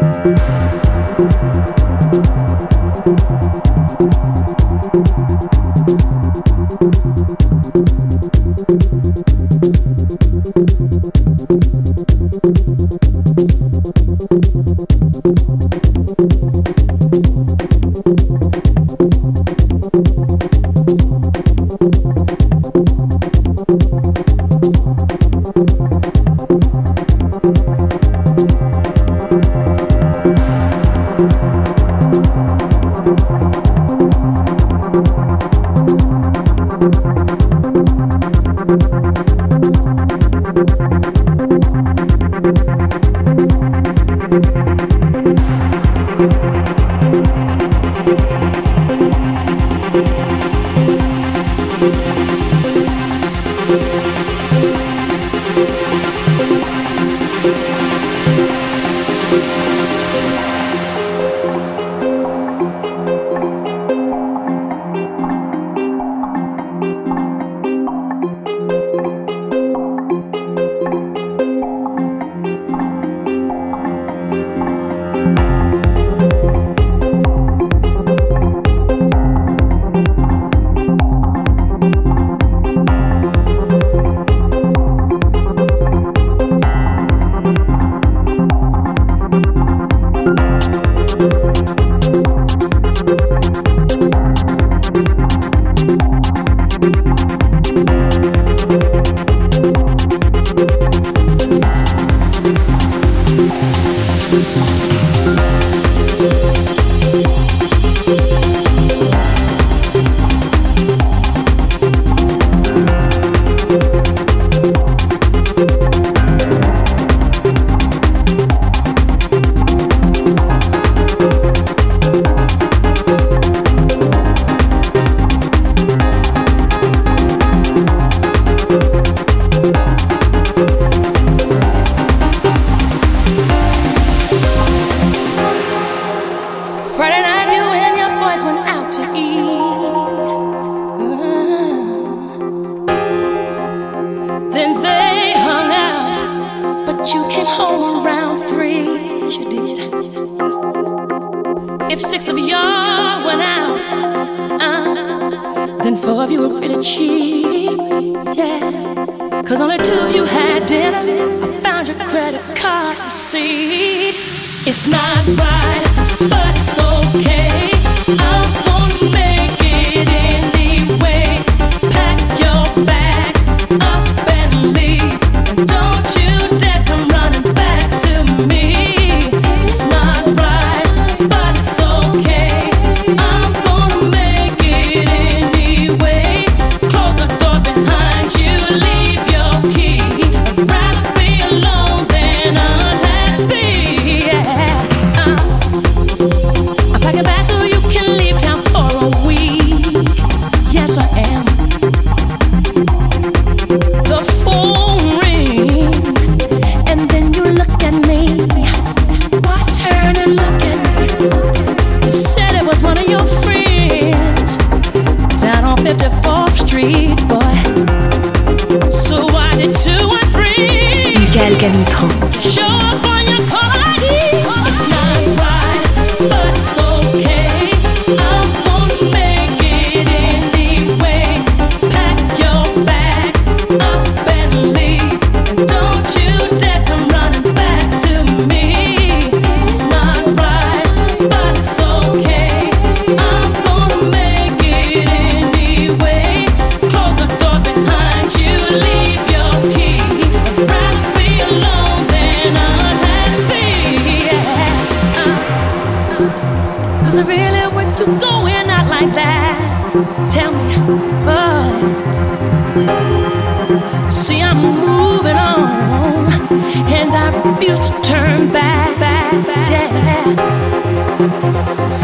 Thank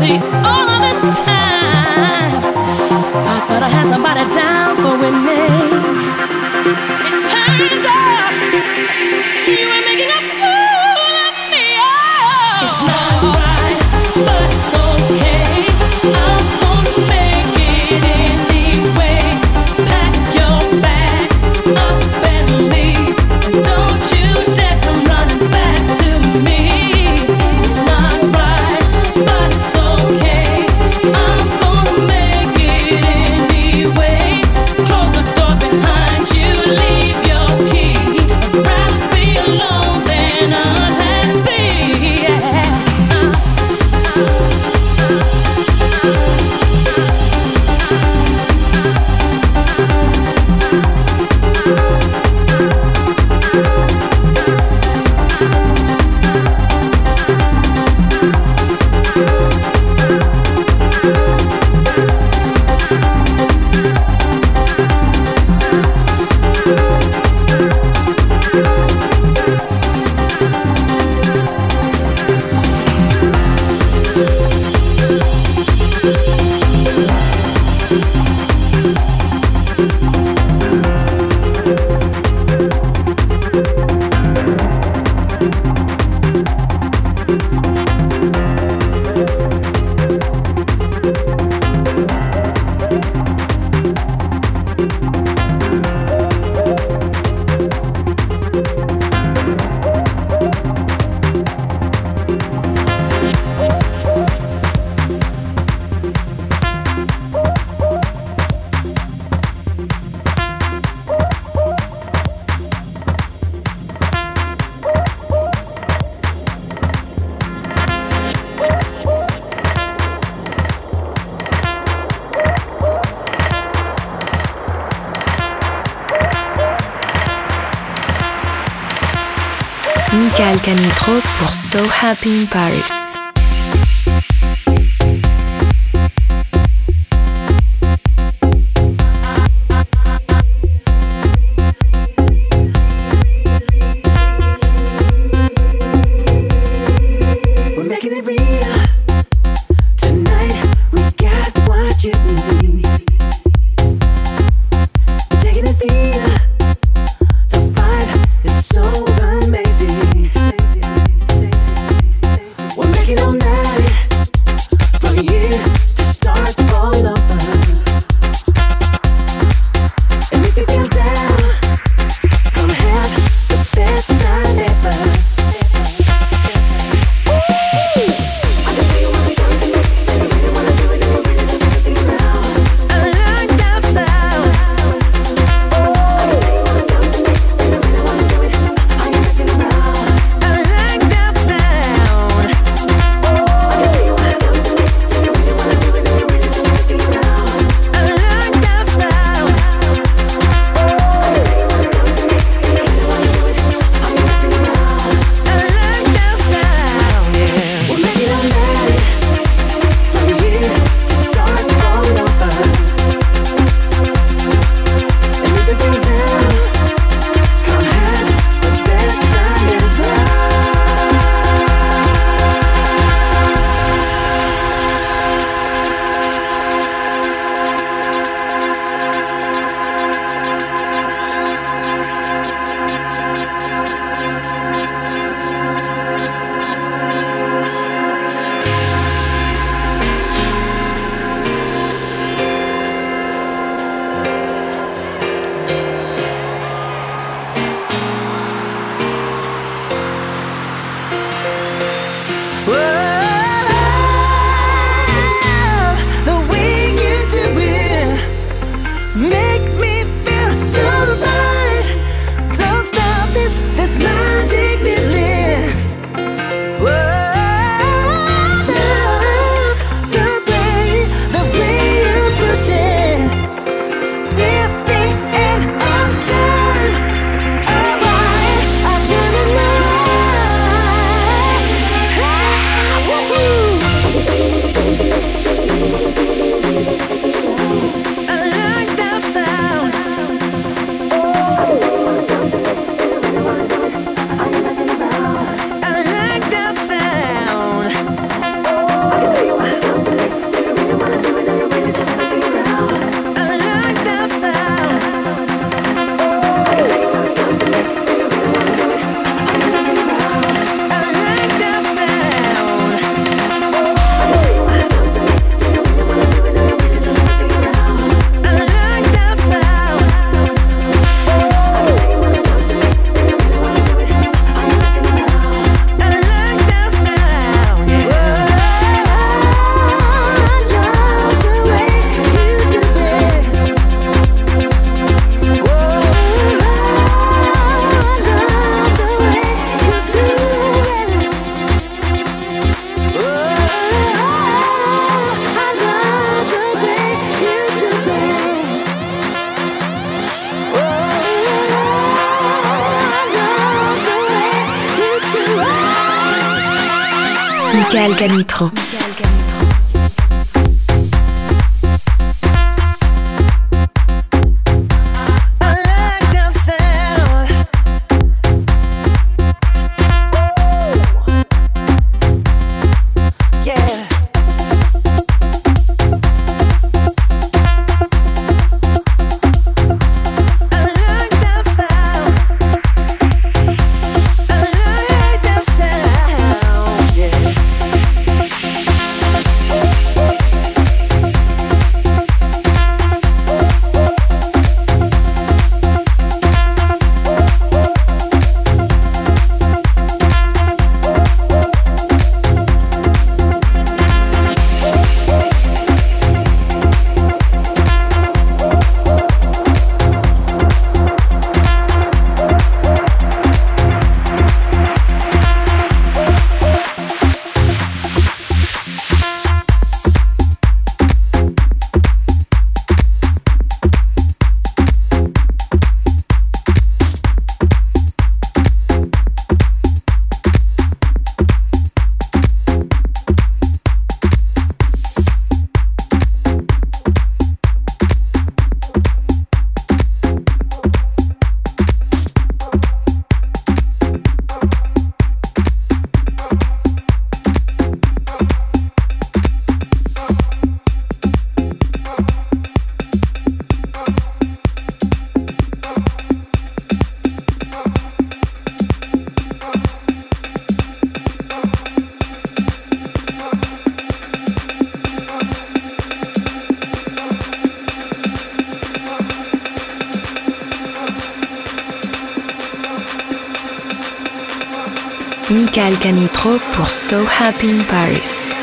Happy Michael Happy in Paris.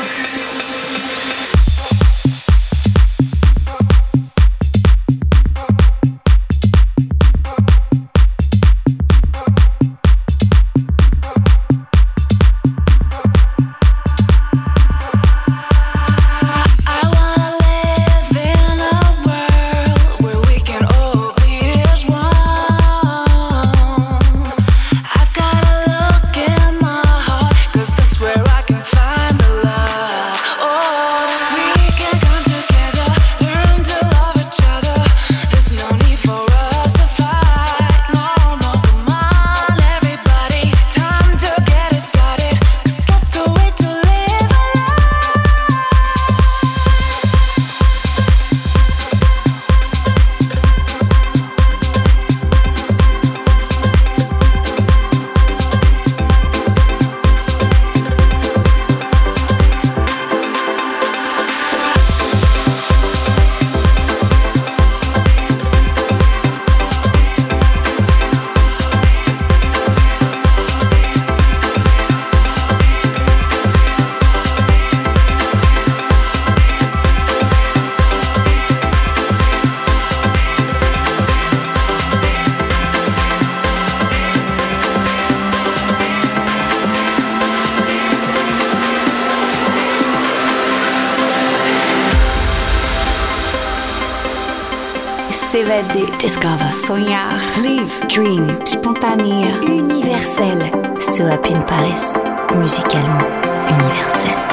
Discover, sonhar, live, dream, spontané, universel. So in Paris, musicalement universel.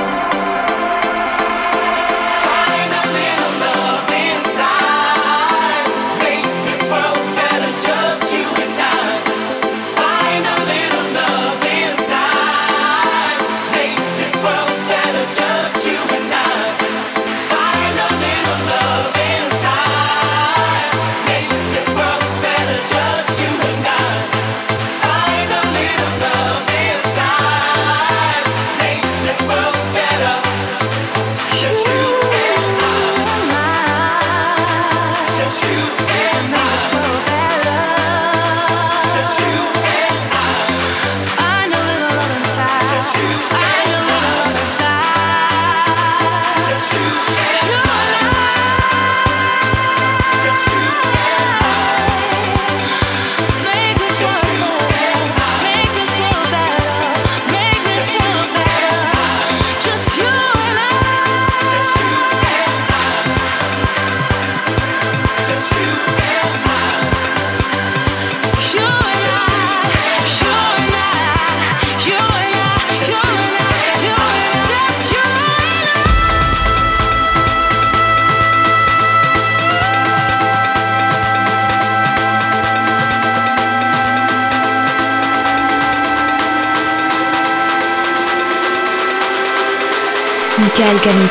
Michael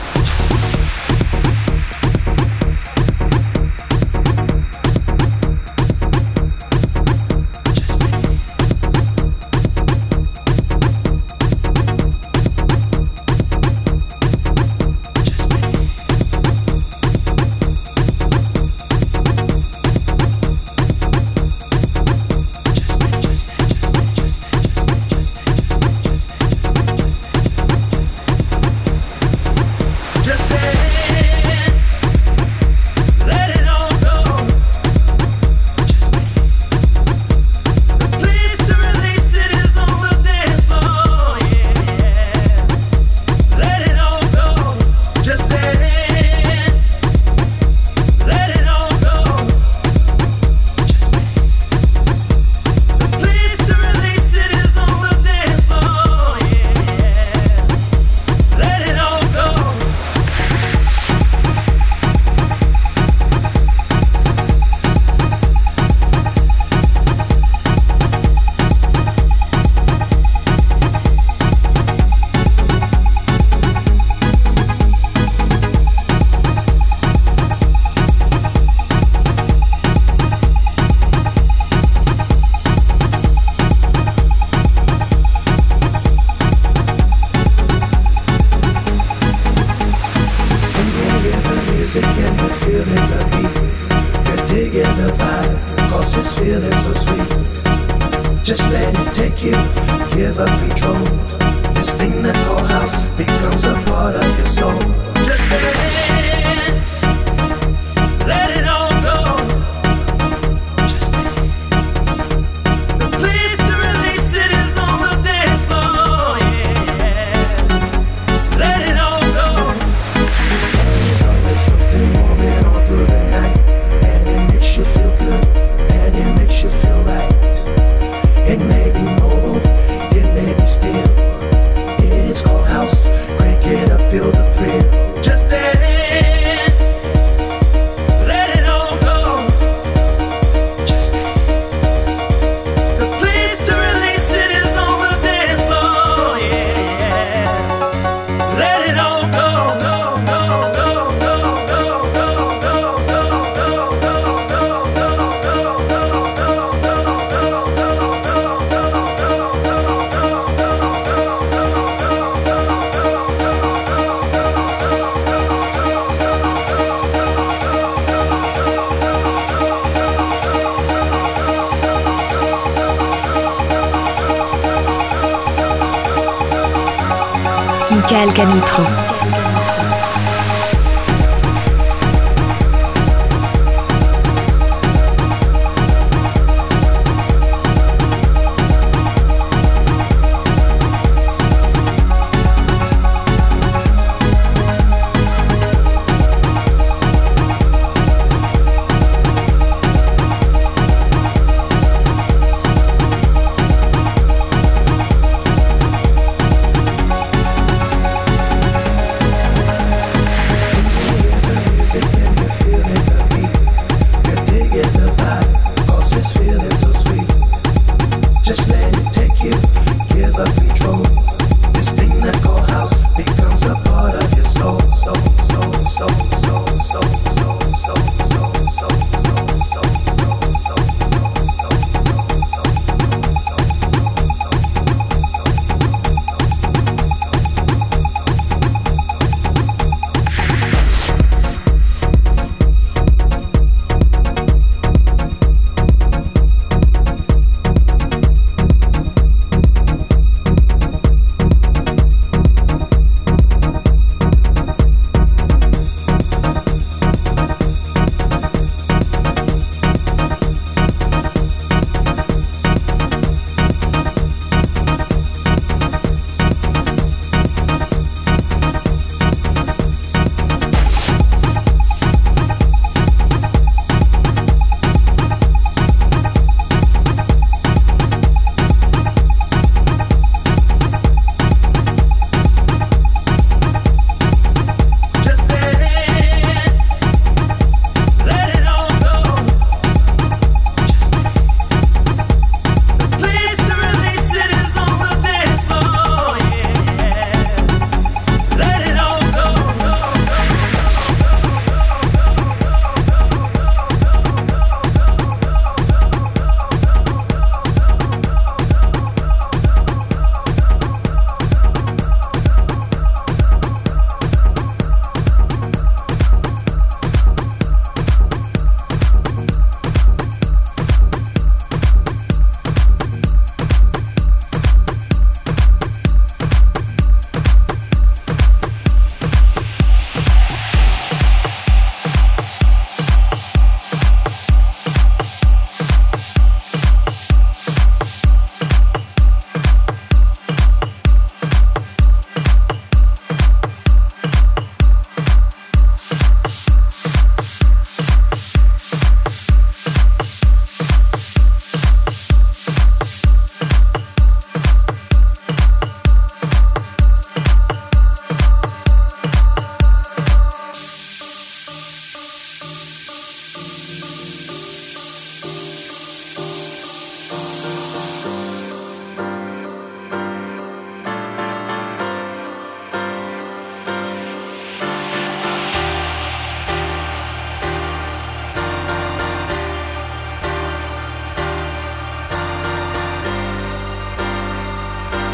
Canitro.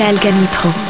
Canitro.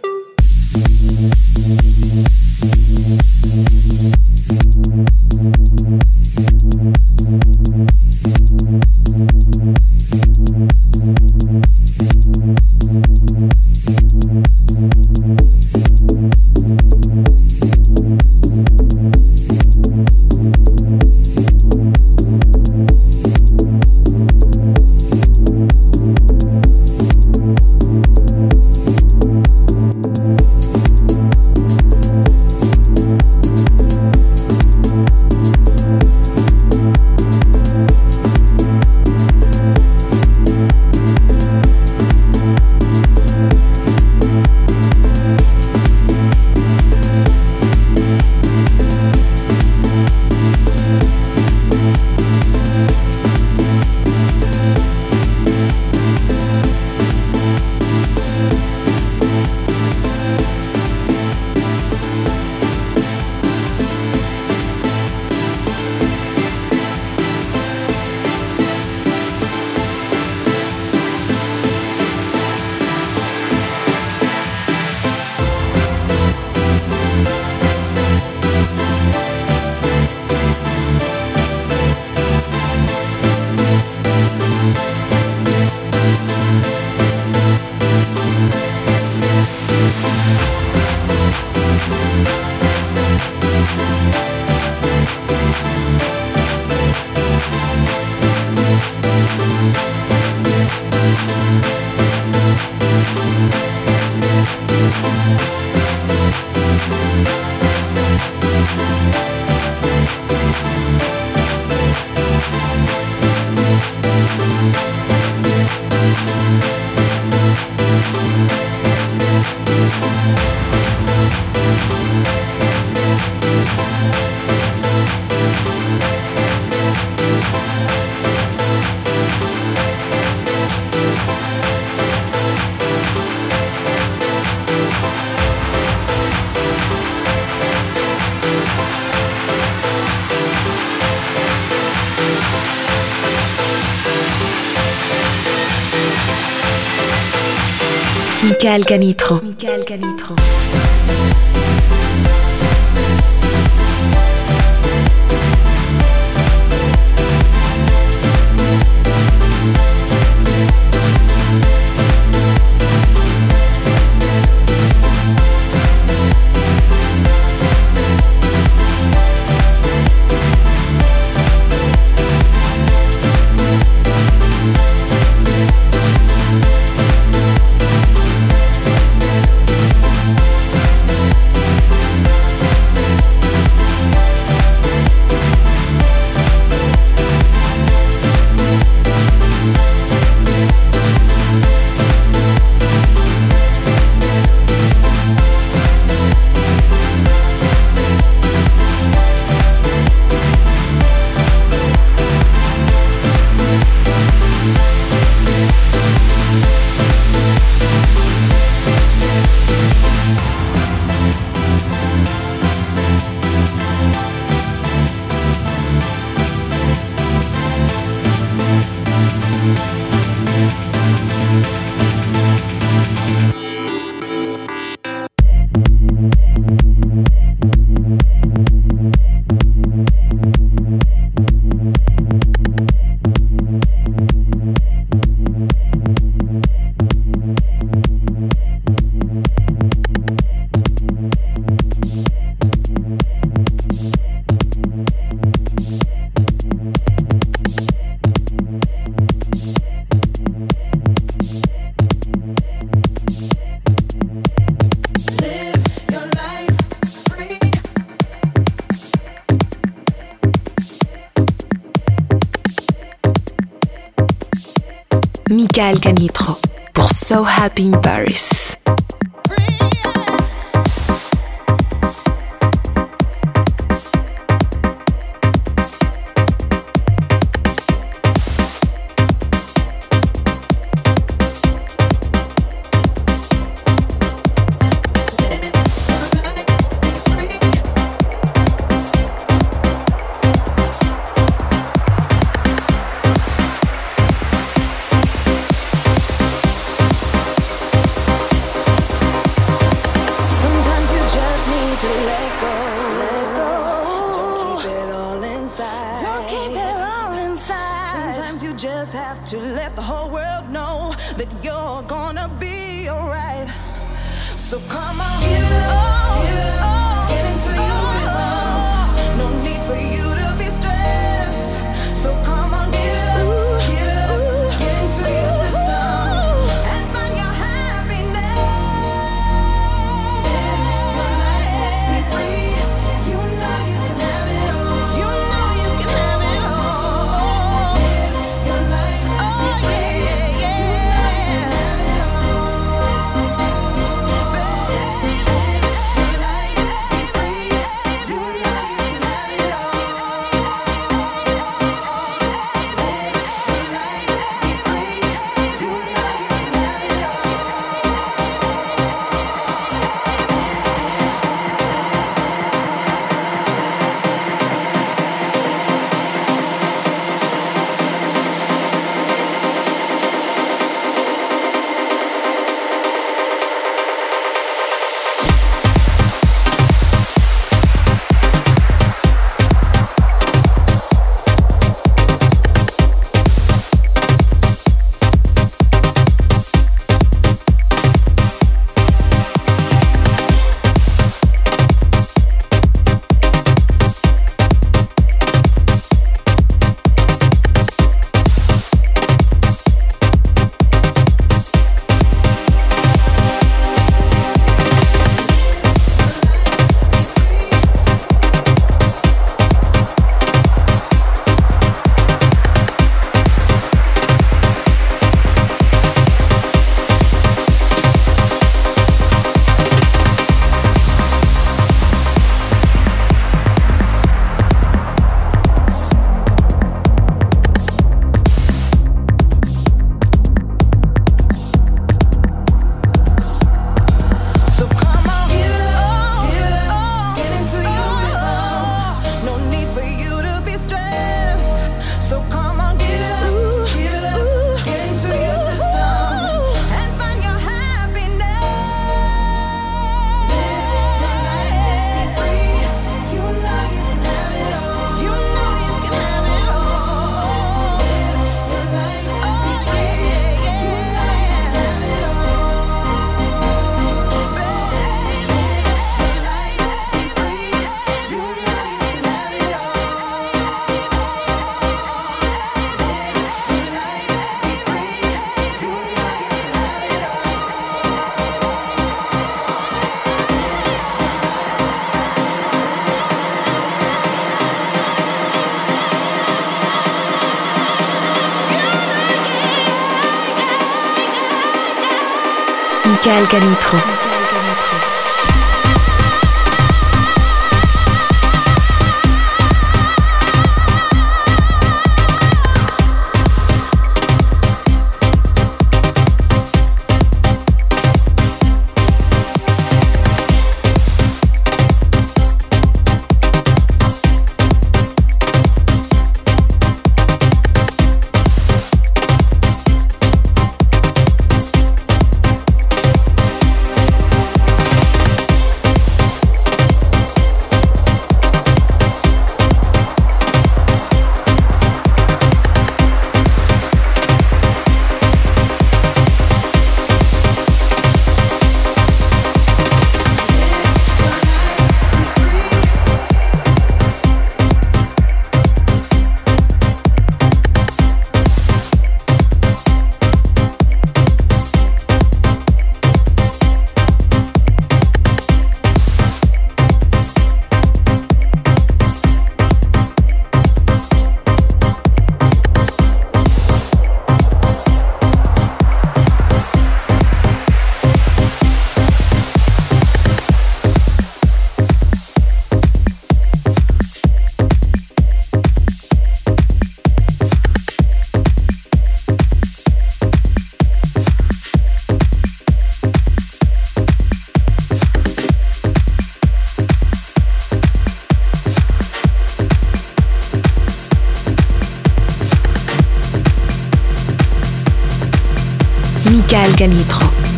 Michael Canitro. Michael Canitro. Pour So Happy Michael Canitro.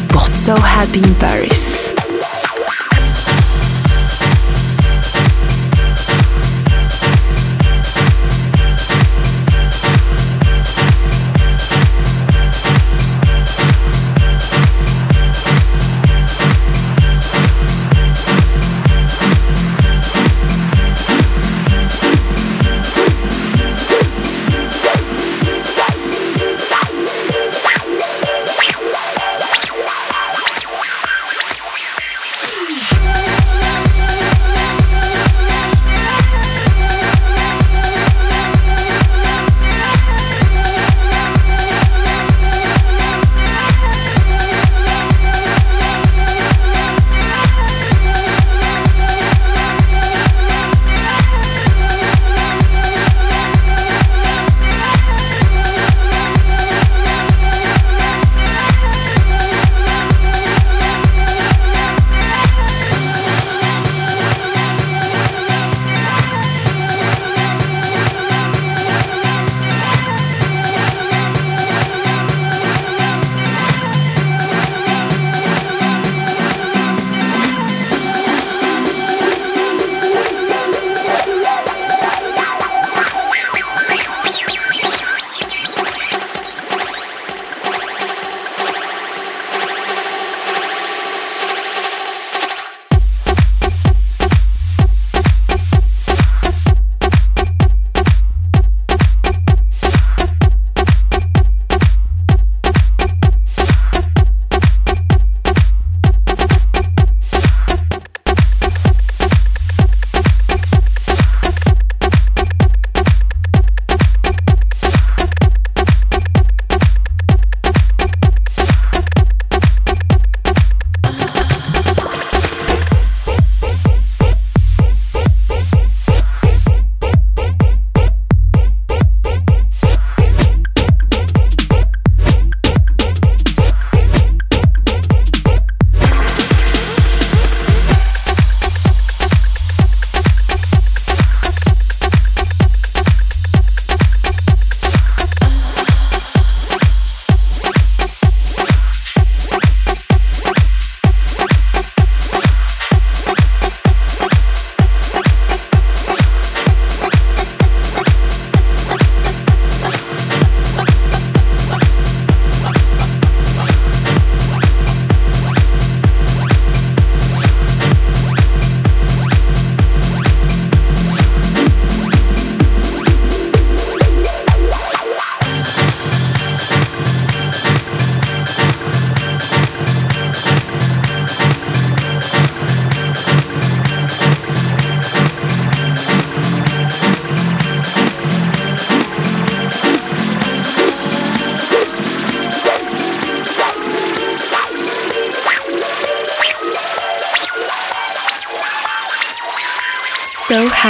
Pour So Happy in Paris.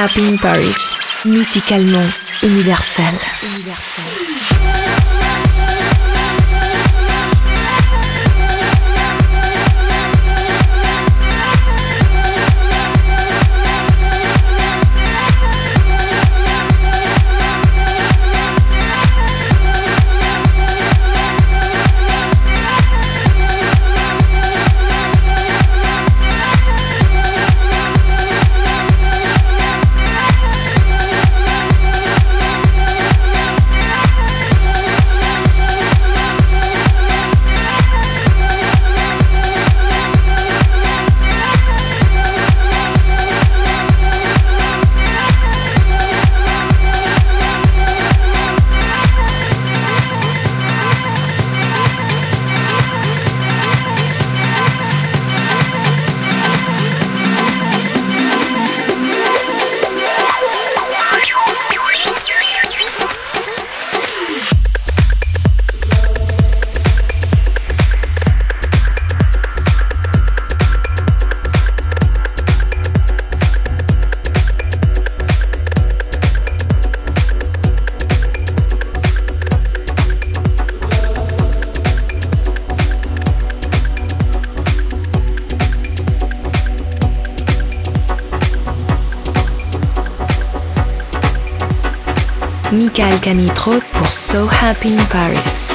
Happy in Paris, musicalement universel. universel. Michael Canitro pour So Happy in Paris.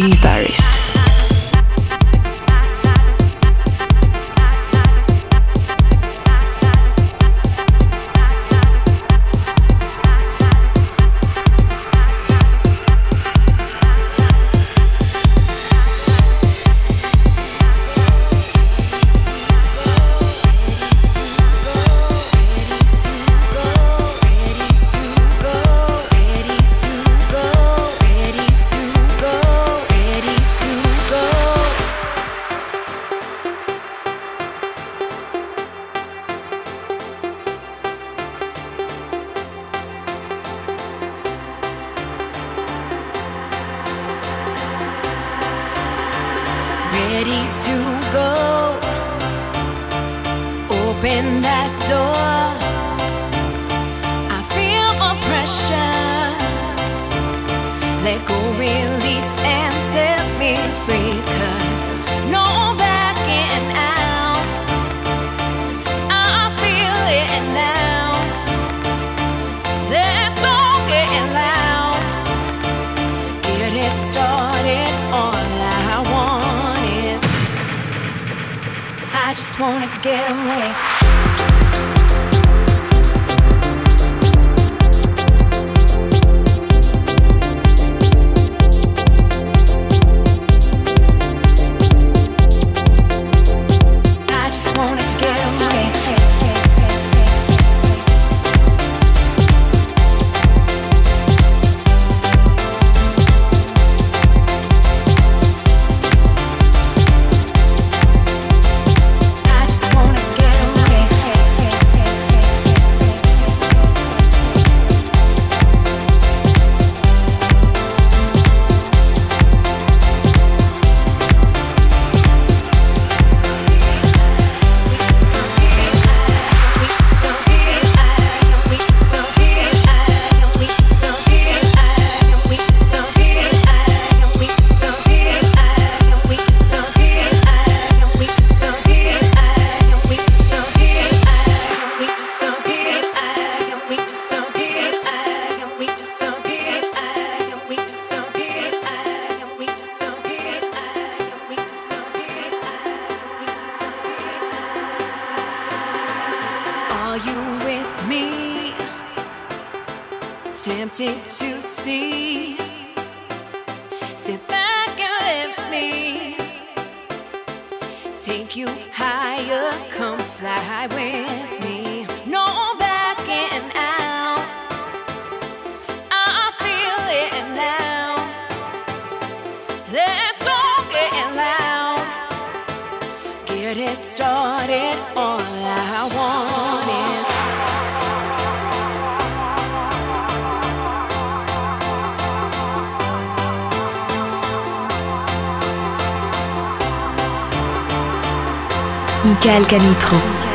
So Michael Canitro.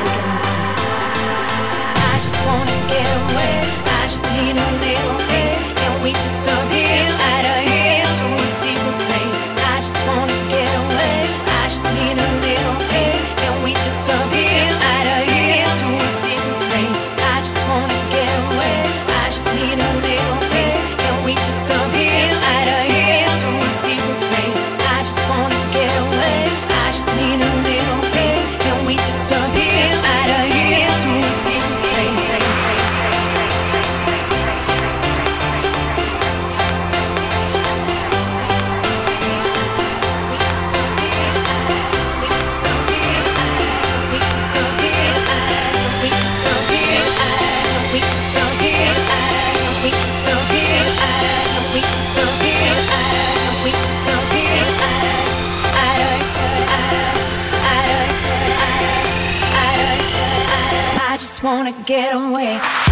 Get away.